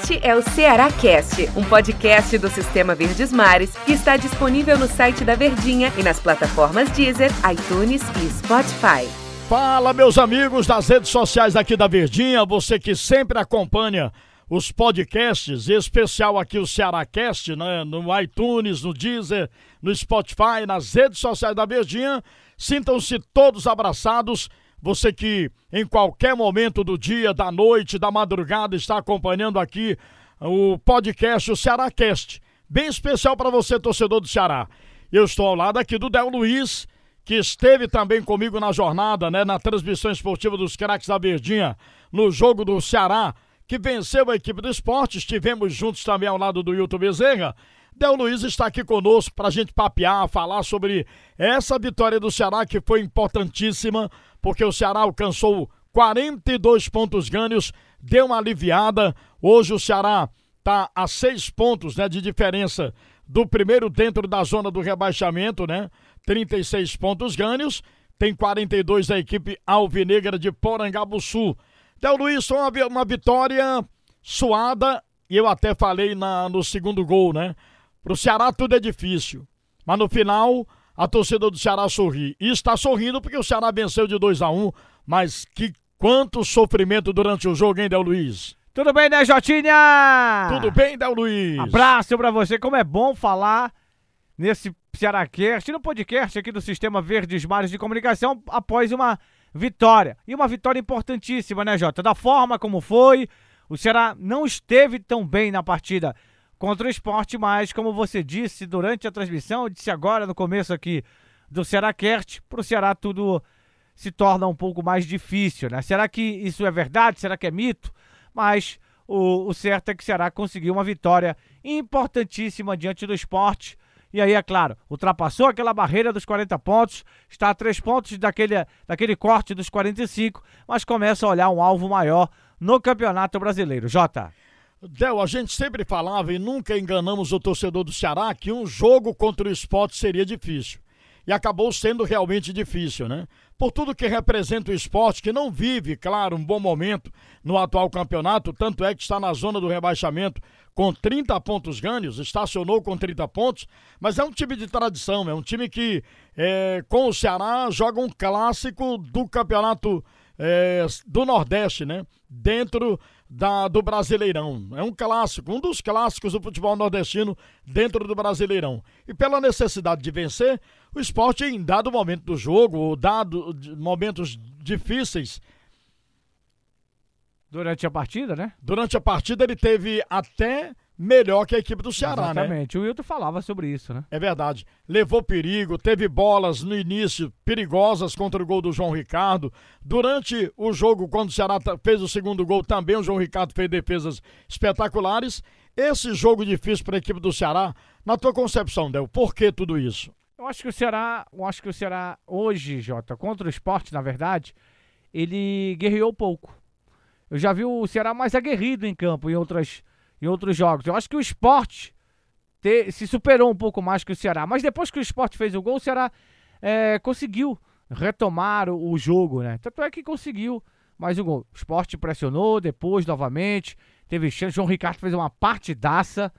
Este é o Ceará Cast, um podcast do Sistema Verdes Mares que está disponível no site da Verdinha e nas plataformas Deezer, iTunes e Spotify. Fala, meus amigos das redes sociais aqui da Verdinha, você que sempre acompanha os podcasts, em especial aqui o Cearacast, né, no iTunes, no Deezer, no Spotify, nas redes sociais da Verdinha. Sintam-se todos abraçados. Você que em qualquer momento do dia, da noite, da madrugada está acompanhando aqui o podcast, o Cearacast. Bem especial para você, torcedor do Ceará. Eu estou ao lado aqui do Del Luiz, que esteve também comigo na jornada, né, na transmissão esportiva dos craques da Verdinha, no jogo do Ceará que venceu a equipe do esporte. Estivemos juntos também ao lado do Hilton Bezerra. Del Luiz está aqui conosco para a gente papear, falar sobre essa vitória do Ceará que foi importantíssima, porque o Ceará alcançou 42 pontos ganhos, deu uma aliviada. Hoje o Ceará está a seis pontos né, de diferença do primeiro dentro da zona do rebaixamento, né? 36 pontos ganhos, tem 42 a equipe alvinegra de Porangabuçu. Del Luiz, foi uma, uma vitória suada, e eu até falei na, no segundo gol, né? Pro Ceará tudo é difícil, mas no final a torcida do Ceará sorri. E está sorrindo porque o Ceará venceu de 2 a 1 um, mas que quanto sofrimento durante o jogo, hein, Del Luiz? Tudo bem, né, Jotinha? Tudo bem, Del Luiz? Abraço pra você, como é bom falar nesse Cearácast, no podcast aqui do Sistema Verdes Mares de Comunicação, após uma vitória. E uma vitória importantíssima, né, Jota? Da forma como foi, o Ceará não esteve tão bem na partida contra o esporte, mas como você disse durante a transmissão, disse agora no começo aqui do Ceará Kert, para o Ceará tudo se torna um pouco mais difícil, né? Será que isso é verdade? Será que é mito? Mas o, o certo é que o Ceará conseguiu uma vitória importantíssima diante do esporte e aí, é claro, ultrapassou aquela barreira dos 40 pontos, está a três pontos daquele, daquele corte dos 45, mas começa a olhar um alvo maior no Campeonato Brasileiro. Jota. Del, a gente sempre falava e nunca enganamos o torcedor do Ceará que um jogo contra o esporte seria difícil e acabou sendo realmente difícil, né? Por tudo que representa o esporte, que não vive, claro, um bom momento no atual campeonato, tanto é que está na zona do rebaixamento com 30 pontos ganhos, estacionou com 30 pontos, mas é um time de tradição, é um time que é, com o Ceará joga um clássico do campeonato é, do Nordeste, né? Dentro da, do Brasileirão. É um clássico, um dos clássicos do futebol nordestino dentro do Brasileirão. E pela necessidade de vencer, o esporte, em dado momento do jogo, ou dado momentos difíceis. Durante a partida, né? Durante a partida, ele teve até melhor que a equipe do Ceará, Exatamente. né? Exatamente. O Wilton falava sobre isso, né? É verdade. Levou perigo, teve bolas no início perigosas contra o gol do João Ricardo. Durante o jogo, quando o Ceará fez o segundo gol, também o João Ricardo fez defesas espetaculares. Esse jogo difícil para a equipe do Ceará, na tua concepção, Del, por que tudo isso? Eu acho que o Ceará, eu acho que o Ceará hoje, Jota, contra o esporte, na verdade, ele guerreou pouco. Eu já vi o Ceará mais aguerrido em campo em outras em outros jogos. Eu acho que o esporte te, se superou um pouco mais que o Ceará. Mas depois que o esporte fez o gol, o Ceará é, conseguiu retomar o, o, jogo, né? Tanto é que conseguiu mais um gol. O esporte pressionou depois novamente. Teve chance. João Ricardo fez uma partidaça.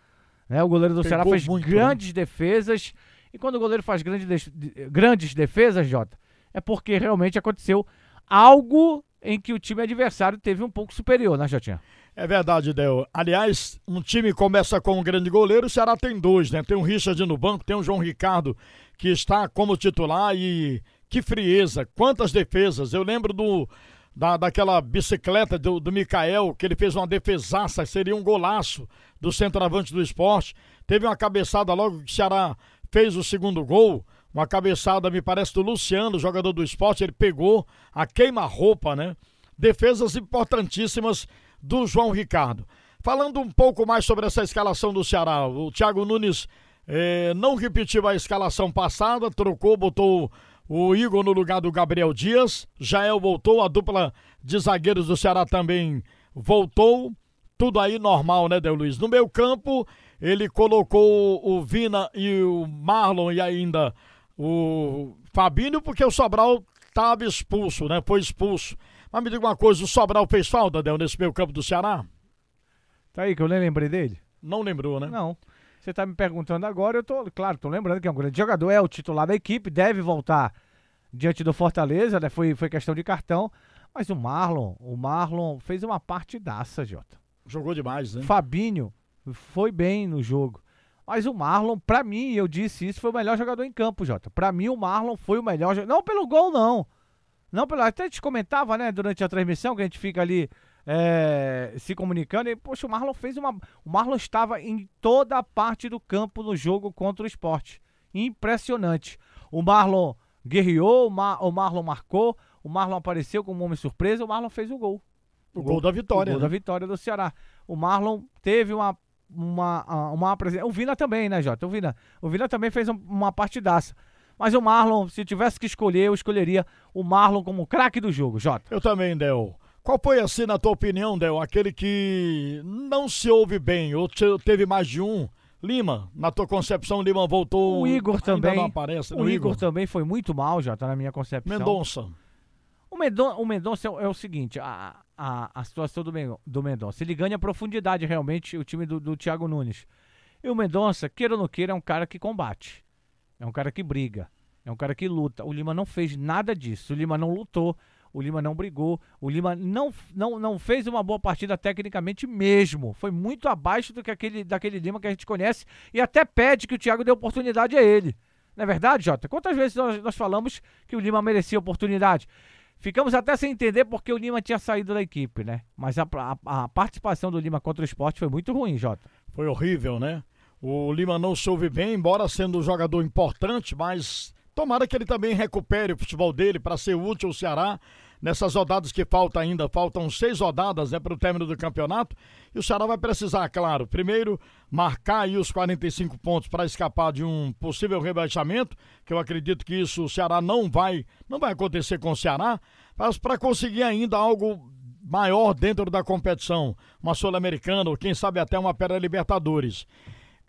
Né? O goleiro do Pegou Ceará fez muito, né? grandes né? defesas. E quando o goleiro faz grandes, de, grandes defesas, Jota, é porque realmente aconteceu algo em que o time adversário teve um pouco superior, né, Jotinha? É verdade, Del. Aliás, um time começa com um grande goleiro, o Ceará tem dois, né? Tem o Richard no banco, tem o João Ricardo que está como titular e que frieza, quantas defesas. Eu lembro do da, daquela bicicleta do, do Mikael, que ele fez uma defesaça, seria um golaço do centroavante do esporte. Teve uma cabeçada logo que o Ceará fez o segundo gol. Uma cabeçada, me parece, do Luciano, jogador do esporte. Ele pegou a queima-roupa, né? Defesas importantíssimas do João Ricardo. Falando um pouco mais sobre essa escalação do Ceará, o Thiago Nunes eh, não repetiu a escalação passada, trocou, botou o Igor no lugar do Gabriel Dias, Jael voltou, a dupla de zagueiros do Ceará também voltou, tudo aí normal, né, Del Luiz? No meio campo, ele colocou o Vina e o Marlon e ainda o Fabinho, porque o Sobral estava expulso, né? Foi expulso. Mas me diga uma coisa, o Sobral fez falta, Del, nesse meio campo do Ceará? Tá aí que eu nem lembrei dele? Não lembrou, né? Não. Você tá me perguntando agora, eu tô, claro, tô lembrando que é um grande jogador, é o titular da equipe, deve voltar diante do Fortaleza, né? Foi, foi questão de cartão. Mas o Marlon, o Marlon fez uma partidaça, Jota. Jogou demais, né? Fabinho foi bem no jogo. Mas o Marlon, pra mim, eu disse isso, foi o melhor jogador em campo, Jota. Pra mim, o Marlon foi o melhor jogador. Não pelo gol, não. Não pelo. Até a gente comentava, né, durante a transmissão, que a gente fica ali é, se comunicando. E, poxa, o Marlon fez uma. O Marlon estava em toda a parte do campo no jogo contra o esporte. Impressionante. O Marlon guerreou, o, Mar, o Marlon marcou, o Marlon apareceu como homem surpresa, o Marlon fez o gol. O, o gol, gol, da vitória. O gol né? da vitória do Ceará. O Marlon teve uma uma, uma apresentação. O Vina também, né, Jota? O Vina, o Vina também fez uma partidaça. Mas o Marlon, se tivesse que escolher, eu escolheria o Marlon como craque do jogo, Jota. Eu também, Del. Qual foi, assim, na tua opinião, Del, aquele que não se ouve bem, ou teve mais de um? Lima, na tua concepção, Lima voltou. O Igor também. Não aparece, o Igor, Igor, também foi muito mal, Jota, na minha concepção. Mendonça. O, Mendon, o Mendonça é, é, o seguinte: a, a, a situação do, do Mendonça. Ele ganha profundidade realmente, o time do, do Thiago Nunes. E o Mendonça, queira ou não queira, é um cara que combate. É um cara que briga. É um cara que luta. O Lima não fez nada disso. O Lima não lutou. O Lima não brigou. O Lima não, não, não fez uma boa partida tecnicamente mesmo. Foi muito abaixo do que aquele, daquele Lima que a gente conhece. E até pede que o Thiago dê oportunidade a ele. Não é verdade, Jota? Quantas vezes nós, nós falamos que o Lima merecia oportunidade? Ficamos até sem entender porque o Lima tinha saído da equipe, né? Mas a, a, a participação do Lima contra o esporte foi muito ruim, Jota. Foi horrível, né? O Lima não soube bem, embora sendo um jogador importante, mas tomara que ele também recupere o futebol dele para ser útil ao Ceará. Nessas rodadas que falta ainda, faltam seis rodadas né, para o término do campeonato. E o Ceará vai precisar, claro, primeiro marcar aí os 45 pontos para escapar de um possível rebaixamento, que eu acredito que isso o Ceará não vai, não vai acontecer com o Ceará, mas para conseguir ainda algo maior dentro da competição, uma Sul-Americana ou quem sabe até uma Pera-Libertadores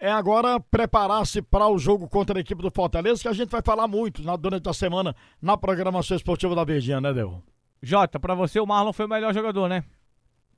é agora preparar-se para o jogo contra a equipe do Fortaleza, que a gente vai falar muito na, durante a semana na programação esportiva da Verdinha, né, Del? Jota, para você o Marlon foi o melhor jogador, né?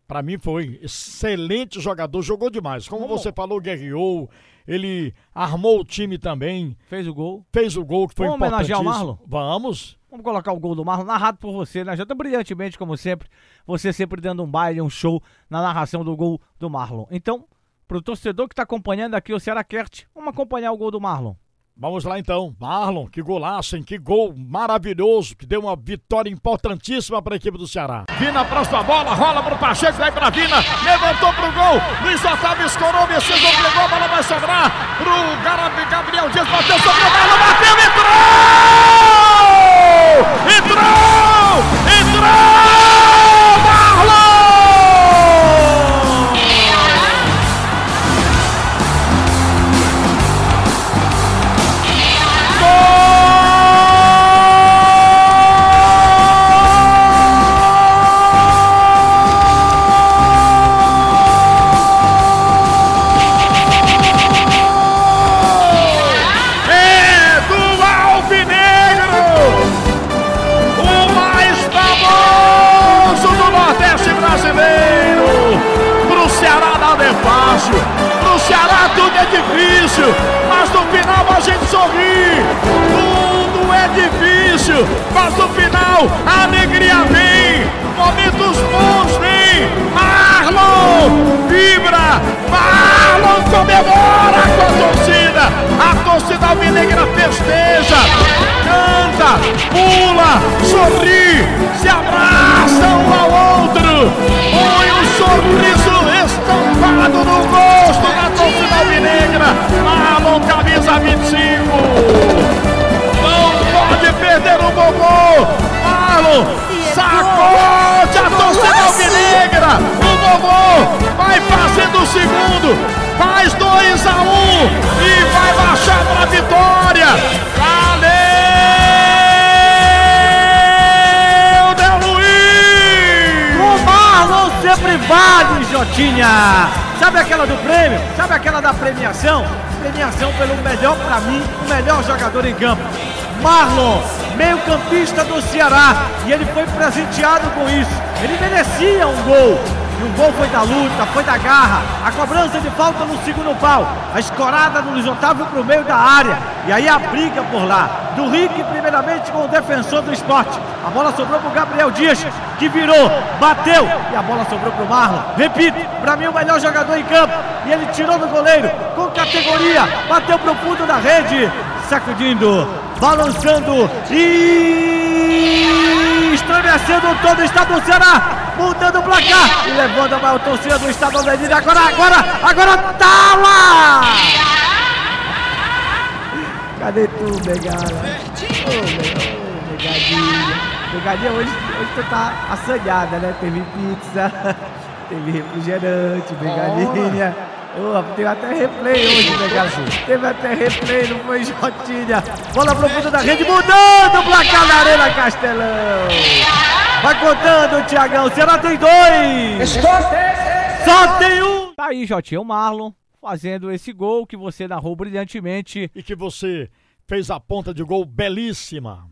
Para mim foi excelente jogador, jogou demais. Como Vamos. você falou, guerreou, ele armou o time também. Fez o gol. Fez o gol que foi Vamos homenagear o Marlon? Vamos. Vamos colocar o gol do Marlon, narrado por você, né? Jota, brilhantemente, como sempre. Você sempre dando um baile, um show na narração do gol do Marlon. Então, pro torcedor que tá acompanhando aqui o Ceará Kert, vamos acompanhar o gol do Marlon. Vamos lá então. Marlon, que golaço, hein? Que gol maravilhoso, que deu uma vitória importantíssima para a equipe do Ceará. Vina próxima bola, rola pro Pacheco, vai pra Vina, levantou pro gol. Luiz Otávio escorou, Messias obrigou, a bola vai sobrar pro Garabi, Gabriel Dias, bateu sobre o Marlon, bateu, entrou! Entrou! Entrou! Mas no final a alegria vem, momentos bons vem, Marlon vibra, Marlon comemora com a torcida, a torcida alvinegra festeja, pula, sorri, se abraça um ao outro, põe um sorriso estampado no rosto da torcida alvinegra, Marlon camisa 25 pode perder o Bobô. Marlon sacode a aquela do prêmio? Sabe aquela da premiação? Premiação pelo melhor, para mim, o melhor jogador em campo. Marlon, meio-campista do Ceará, e ele foi presenteado com isso. Ele merecia um gol. E o gol foi da luta, foi da garra. A cobrança de falta no segundo pau. A escorada do Luiz Otávio pro meio da área. E aí a briga por lá. Do Rick, primeiramente, com o defensor do esporte. A bola sobrou pro Gabriel Dias, que virou, bateu. E a bola sobrou pro Marlon. Repito, pra mim o melhor jogador em campo. E ele tirou do goleiro com categoria. Bateu pro fundo da rede. Sacudindo, balançando e estremecendo todo o estado do Ceará, mudando o placar levando a maior torcida do estado da. Agora, agora, agora tá lá! Cadê tu, Begala? Ô, oh, Begadinha. Begadinha, hoje, hoje tu tá assanhada, né? Teve pizza, teve refrigerante, Begadinha. Oh, teve até replay hoje, Begala. Teve até replay, não foi Jotinha. Bola pro fundo da rede, mudando o placar na Arena Castelão. Vai contando, Tiagão. Será tem dois. Só tem um. Tá aí, Jotinha, o Marlon fazendo esse gol que você narrou brilhantemente. E que você fez a ponta de gol belíssima.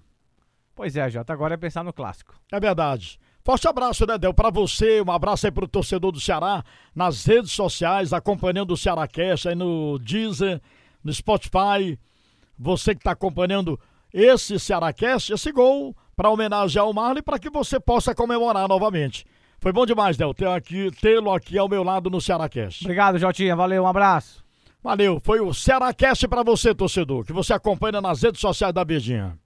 Pois é, Jota, agora é pensar no clássico. É verdade. Forte abraço, né, Del, pra você, um abraço aí pro torcedor do Ceará, nas redes sociais, acompanhando o Ceará Cast aí no Deezer, no Spotify. Você que tá acompanhando esse Ceará Cast, esse gol, para homenagear o Marley, para que você possa comemorar novamente. Foi bom demais, Del, ter aqui, tê-lo aqui ao meu lado no Ceará Cast. Obrigado, Jotinha, valeu, um abraço. Valeu, foi o Ceará Cast pra você, torcedor, que você acompanha nas redes sociais da Verdinha.